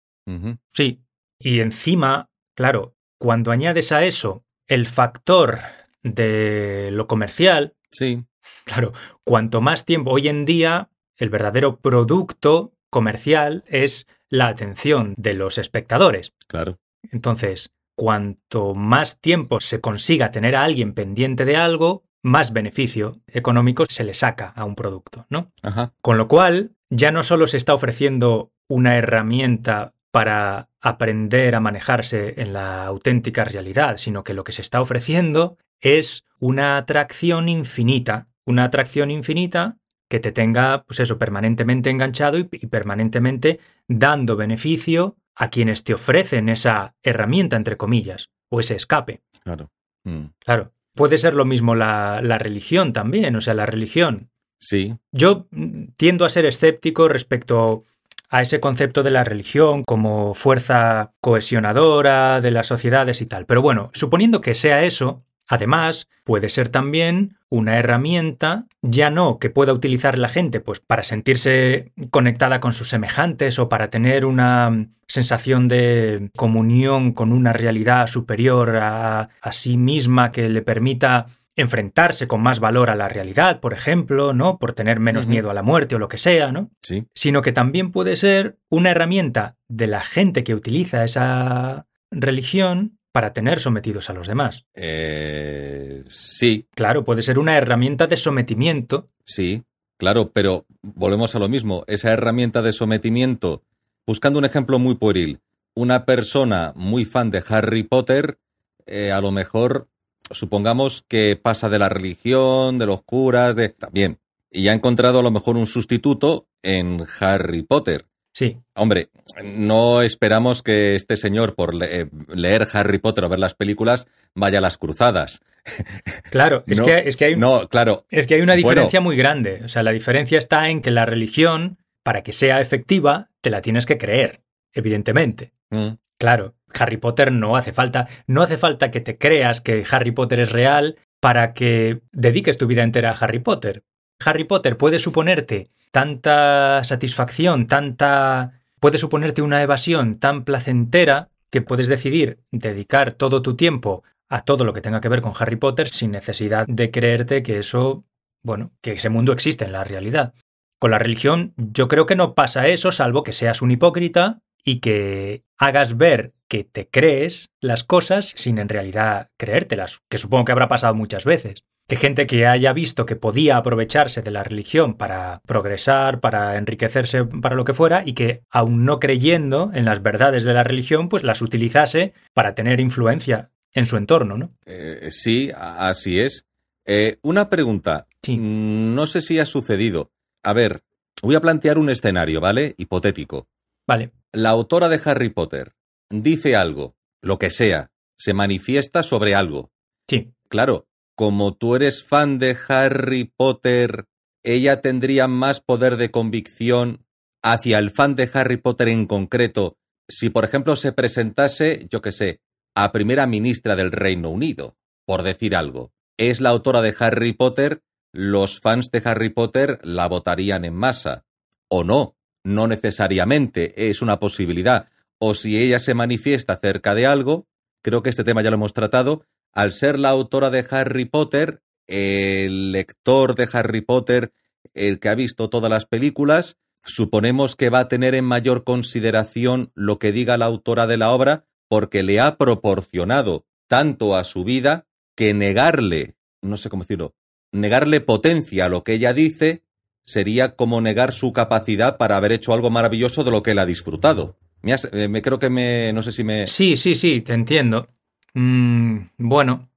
Sí. Y encima, claro, cuando añades a eso el factor de lo comercial, Sí, claro, cuanto más tiempo, hoy en día, el verdadero producto comercial es la atención de los espectadores. claro. Entonces, cuanto más tiempo se consiga tener a alguien pendiente de algo, más beneficio económico se le saca a un producto, ¿no? Ajá. Con lo cual, ya no solo se está ofreciendo una herramienta para aprender a manejarse en la auténtica realidad, sino que lo que se está ofreciendo es una atracción infinita, una atracción infinita que te tenga, pues eso, permanentemente enganchado y, y permanentemente dando beneficio a quienes te ofrecen esa herramienta, entre comillas, o ese escape. Claro. Mm. Claro. Puede ser lo mismo la, la religión también, o sea, la religión Sí, yo mm, tiendo a ser escéptico respecto a ese concepto de la religión como fuerza cohesionadora de las sociedades y tal. Pero bueno, suponiendo que sea eso, además puede ser también una herramienta, ya no que pueda utilizar la gente pues para sentirse conectada con sus semejantes o para tener una sensación de comunión con una realidad superior a, a sí misma que le permita enfrentarse con más valor a la realidad, por ejemplo, ¿no? Por tener menos miedo a la muerte o lo que sea, ¿no? sí. Sino que también puede ser una herramienta de la gente que utiliza esa religión para tener sometidos a los demás. Eh, sí, Claro, puede ser una herramienta de sometimiento. sí, claro, pero volvemos a lo mismo. Esa herramienta de sometimiento, buscando un ejemplo muy pueril, una persona muy fan de Harry Potter, eh, a lo mejor, supongamos que pasa de la religión, de los curas, de... También. Y ha encontrado a lo mejor un sustituto en Harry Potter. Sí, Hombre, no esperamos que este señor, por eh, leer Harry Potter o ver las películas, vaya a las cruzadas. claro, es, No, que, es, que hay, No, claro, es que hay una Bueno. diferencia muy grande. O sea, la diferencia está en que la religión, para que sea efectiva, te la tienes que creer, evidentemente. mm, Claro, Harry Potter no hace falta, no hace falta que te creas que Harry Potter es real para que dediques tu vida entera a Harry Potter. Harry Potter puede suponerte tanta satisfacción, tanta puede suponerte una evasión tan placentera que puedes decidir dedicar todo tu tiempo a todo lo que tenga que ver con Harry Potter sin necesidad de creerte que eso, bueno, que ese mundo existe en la realidad. Con la religión yo creo que no pasa eso, salvo que seas un hipócrita y que hagas ver que te crees las cosas sin en realidad creértelas, que supongo que habrá pasado muchas veces. Que gente que haya visto que podía aprovecharse de la religión para progresar, para enriquecerse, para lo que fuera, y que aun no creyendo en las verdades de la religión, pues las utilizase para tener influencia en su entorno, ¿no? eh, sí, así es. Eh, una pregunta. Sí. No sé si ha sucedido. A ver, voy a plantear un escenario, ¿vale? Hipotético. Vale, La autora de Harry Potter dice algo, lo que sea, se manifiesta sobre algo. sí, Claro, como tú eres fan de Harry Potter, ella tendría más poder de convicción hacia el fan de Harry Potter en concreto si, por ejemplo, se presentase, yo qué sé, a primera ministra del Reino Unido, por decir algo. Es la autora de Harry Potter, los fans de Harry Potter la votarían en masa. O no, no necesariamente, es una posibilidad. O si ella se manifiesta acerca de algo, creo que este tema ya lo hemos tratado, al ser la autora de Harry Potter, el lector de Harry Potter, el que ha visto todas las películas, suponemos que va a tener en mayor consideración lo que diga la autora de la obra porque le ha proporcionado tanto a su vida que negarle, no sé cómo decirlo, negarle potencia a lo que ella dice sería como negar su capacidad para haber hecho algo maravilloso de lo que él ha disfrutado. Me, eh, me creo que me, no sé si me... Sí, sí, sí, te entiendo. Mm, bueno.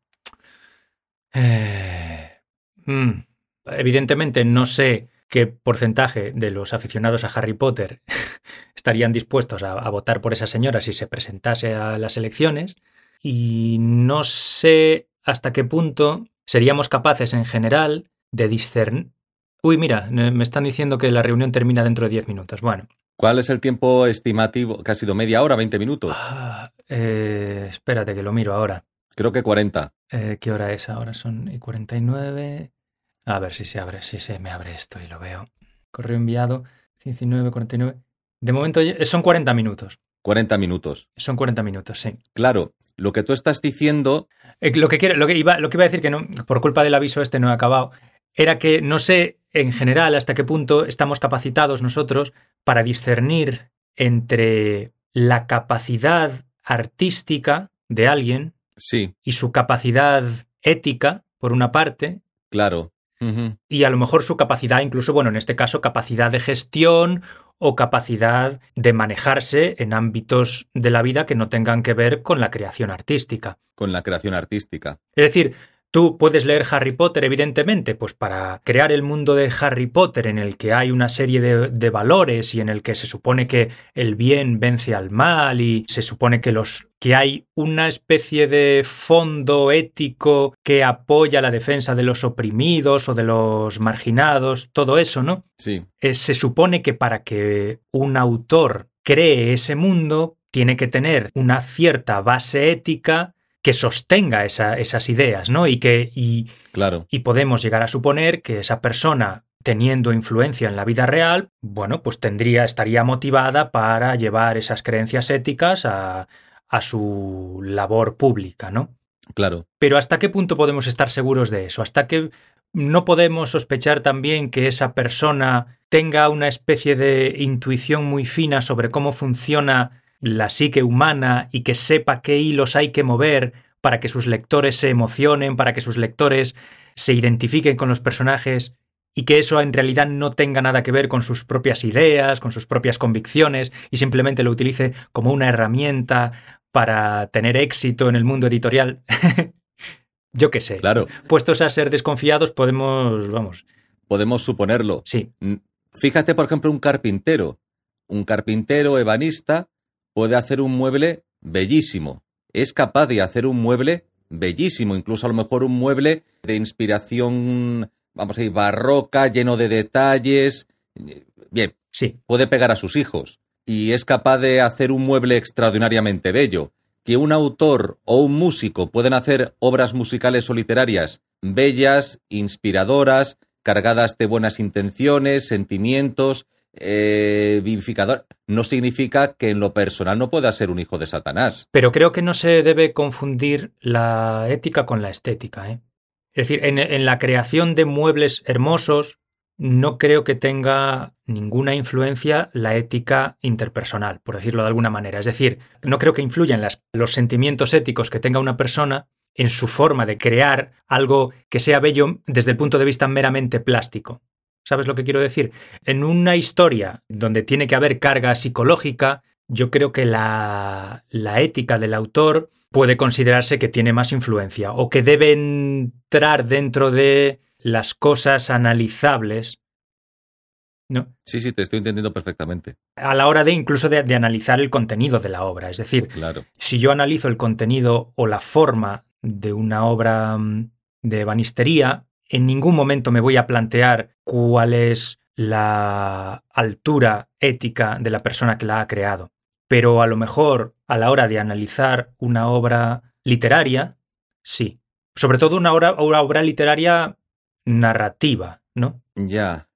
Eh, mm, evidentemente no sé qué porcentaje de los aficionados a Harry Potter estarían dispuestos a, a votar por esa señora si se presentase a las elecciones. Y no sé hasta qué punto seríamos capaces en general de discernir... Uy, mira, me están diciendo que la reunión termina dentro de 10 minutos. Bueno, ¿Cuál es el tiempo estimativo? ¿Que ha sido media hora, 20 minutos? Ah, eh, espérate que lo miro ahora. Creo que 40. Eh, ¿Qué hora es? Ahora son y 49. A ver si se abre, si se me abre esto y lo veo. Correo enviado 19, 49. De momento ya- son 40 minutos. 40 minutos. Son 40 minutos, sí. Claro, lo que tú estás diciendo, Eh, Lo que, quiero, lo, que iba, lo que iba a decir, que no, por culpa del aviso este no he acabado, era que no sé en general hasta qué punto estamos capacitados nosotros para discernir entre la capacidad artística de alguien sí, y su capacidad ética, por una parte, claro. Y a lo mejor su capacidad, incluso, bueno, en este caso, capacidad de gestión o capacidad de manejarse en ámbitos de la vida que no tengan que ver con la creación artística. Con la creación artística. Es decir, tú puedes leer Harry Potter, evidentemente, pues para crear el mundo de Harry Potter en el que hay una serie de, de valores y en el que se supone que el bien vence al mal y se supone que los que hay una especie de fondo ético que apoya la defensa de los oprimidos o de los marginados, todo eso, ¿no? Sí, Eh, se supone que para que un autor cree ese mundo, tiene que tener una cierta base ética que sostenga esa- esas ideas, ¿no? Y que y, claro. y podemos llegar a suponer que esa persona teniendo influencia en la vida real, bueno, pues tendría, estaría motivada para llevar esas creencias éticas a, a su labor pública, ¿no? Claro. Pero ¿hasta qué punto podemos estar seguros de eso? ¿Hasta que no podemos sospechar también que esa persona tenga una especie de intuición muy fina sobre cómo funciona la psique humana y que sepa qué hilos hay que mover para que sus lectores se emocionen, para que sus lectores se identifiquen con los personajes y que eso en realidad no tenga nada que ver con sus propias ideas, con sus propias convicciones y simplemente lo utilice como una herramienta para tener éxito en el mundo editorial. Yo qué sé. Claro. Puestos a ser desconfiados, podemos, vamos, Podemos suponerlo. sí, Fíjate, por ejemplo, un carpintero. Un carpintero ebanista puede hacer un mueble bellísimo. Es capaz de hacer un mueble bellísimo, incluso a lo mejor un mueble de inspiración, vamos a decir, barroca, lleno de detalles. Bien, sí, puede pegar a sus hijos y es capaz de hacer un mueble extraordinariamente bello. Que un autor o un músico pueden hacer obras musicales o literarias bellas, inspiradoras, cargadas de buenas intenciones, sentimientos, eh, vivificador, no significa que en lo personal no pueda ser un hijo de Satanás. pero creo que no se debe confundir la ética con la estética. ¿eh? Es decir, en, la creación de muebles hermosos no creo que tenga ninguna influencia la ética interpersonal, por decirlo de alguna manera. Es decir, no creo que influyan las, los sentimientos éticos que tenga una persona en su forma de crear algo que sea bello desde el punto de vista meramente plástico. ¿Sabes lo que quiero decir? En una historia donde tiene que haber carga psicológica, yo creo que la, la ética del autor puede considerarse que tiene más influencia o que debe entrar dentro de las cosas analizables, ¿no? Sí, sí, te estoy entendiendo perfectamente. A la hora de incluso de, de analizar el contenido de la obra. Es decir, Claro. si yo analizo el contenido o la forma de una obra mm, de banistería, en ningún momento me voy a plantear cuál es la altura ética de la persona que la ha creado. Pero a lo mejor a la hora de analizar una obra literaria, sí. Sobre todo una obra, una obra literaria narrativa, ¿no? Ya.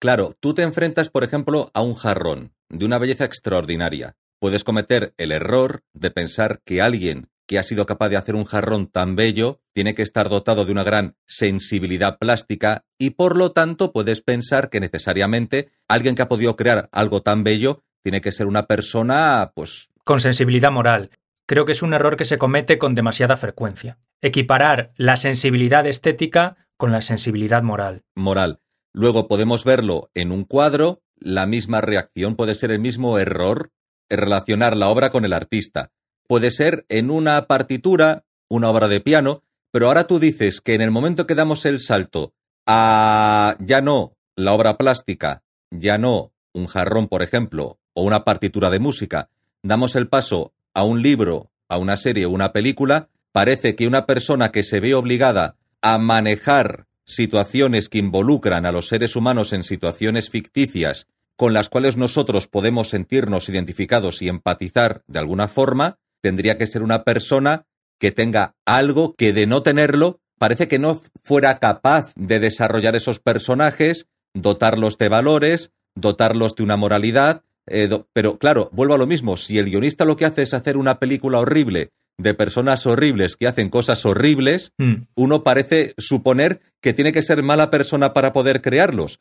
Claro, tú te enfrentas, por ejemplo, a un jarrón de una belleza extraordinaria. Puedes cometer el error de pensar que alguien que ha sido capaz de hacer un jarrón tan bello tiene que estar dotado de una gran sensibilidad plástica y por lo tanto puedes pensar que necesariamente alguien que ha podido crear algo tan bello tiene que ser una persona, pues, con sensibilidad moral. Creo que es un error que se comete con demasiada frecuencia. Equiparar la sensibilidad estética con la sensibilidad moral. moral. Luego podemos verlo en un cuadro, la misma reacción puede ser el mismo error, relacionar la obra con el artista. Puede ser en una partitura, una obra de piano, pero ahora tú dices que en el momento que damos el salto a ya no la obra plástica, ya no un jarrón, por ejemplo, o una partitura de música, damos el paso a un libro, a una serie o una película, parece que una persona que se ve obligada a manejar situaciones que involucran a los seres humanos en situaciones ficticias con las cuales nosotros podemos sentirnos identificados y empatizar de alguna forma, tendría que ser una persona que tenga algo que de no tenerlo, parece que no fuera capaz de desarrollar esos personajes, dotarlos de valores, dotarlos de una moralidad, Eh, pero claro, vuelvo a lo mismo. Si el guionista lo que hace es hacer una película horrible de personas horribles que hacen cosas horribles, Mm, uno parece suponer que tiene que ser mala persona para poder crearlos.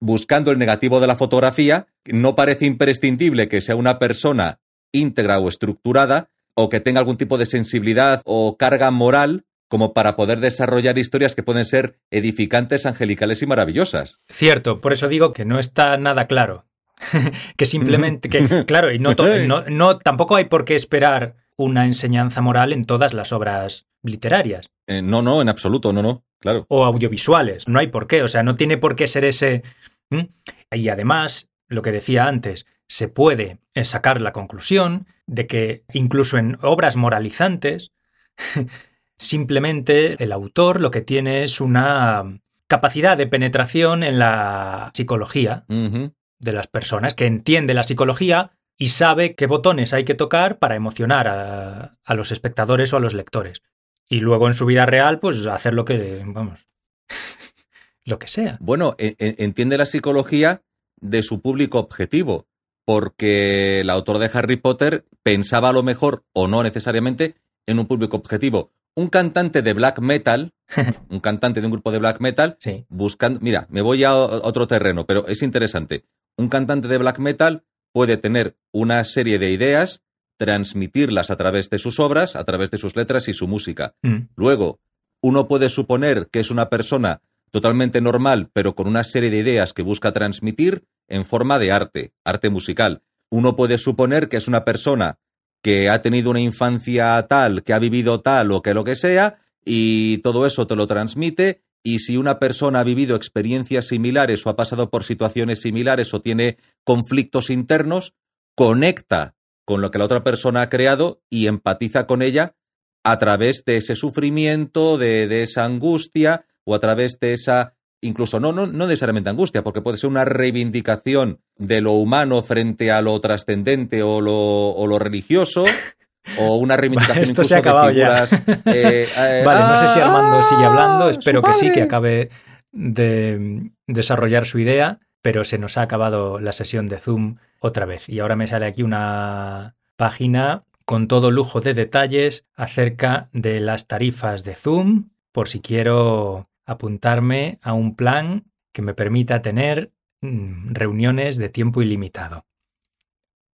Buscando el negativo de la fotografía, no parece imprescindible que sea una persona íntegra o estructurada o que tenga algún tipo de sensibilidad o carga moral como para poder desarrollar historias que pueden ser edificantes, angelicales y maravillosas. Cierto, por eso digo que no está nada claro. que simplemente, que claro, y no, no, no- tampoco hay por qué esperar una enseñanza moral en todas las obras literarias Eh, no, no, en absoluto, no, no, claro. o audiovisuales. No hay por qué, o sea, no tiene por qué ser ese... ¿Mm? Y además, lo que decía antes, se puede sacar la conclusión de que incluso en obras moralizantes, simplemente el autor lo que tiene es una capacidad de penetración en la psicología de las personas, que entiende la psicología y sabe qué botones hay que tocar para emocionar a, a los espectadores o a los lectores. Y luego en su vida real, pues hacer lo que, vamos, lo que sea. Bueno, e- e- entiende la psicología de su público objetivo, porque el autor de Harry Potter pensaba a lo mejor, o no necesariamente, en un público objetivo. Un cantante de black metal, un cantante de un grupo de black metal, Sí. buscando. Mira, me voy a otro terreno, pero es interesante. Un cantante de black metal puede tener una serie de ideas, transmitirlas a través de sus obras, a través de sus letras y su música. Mm, Luego, uno puede suponer que es una persona totalmente normal, pero con una serie de ideas que busca transmitir en forma de arte, arte musical. Uno puede suponer que es una persona que ha tenido una infancia tal, que ha vivido tal o que lo que sea, y todo eso te lo transmite, y si una persona ha vivido experiencias similares o ha pasado por situaciones similares o tiene conflictos internos, conecta con lo que la otra persona ha creado y empatiza con ella a través de ese sufrimiento, de, esa angustia, o a través de esa, incluso no, no, no necesariamente angustia, porque puede ser una reivindicación de lo humano frente a lo trascendente o lo, o lo religioso, o una reivindicación Esto incluso se ha acabado de ya. figuras. eh, eh, Vale, no sé si ¡ah! Armando sigue hablando, espero que sí, que acabe de desarrollar su idea, pero se nos ha acabado la sesión de Zoom otra vez. Y ahora me sale aquí una página con todo lujo de detalles acerca de las tarifas de Zoom, por si quiero apuntarme a un plan que me permita tener mm, reuniones de tiempo ilimitado.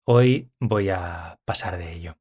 Hoy voy a pasar de ello.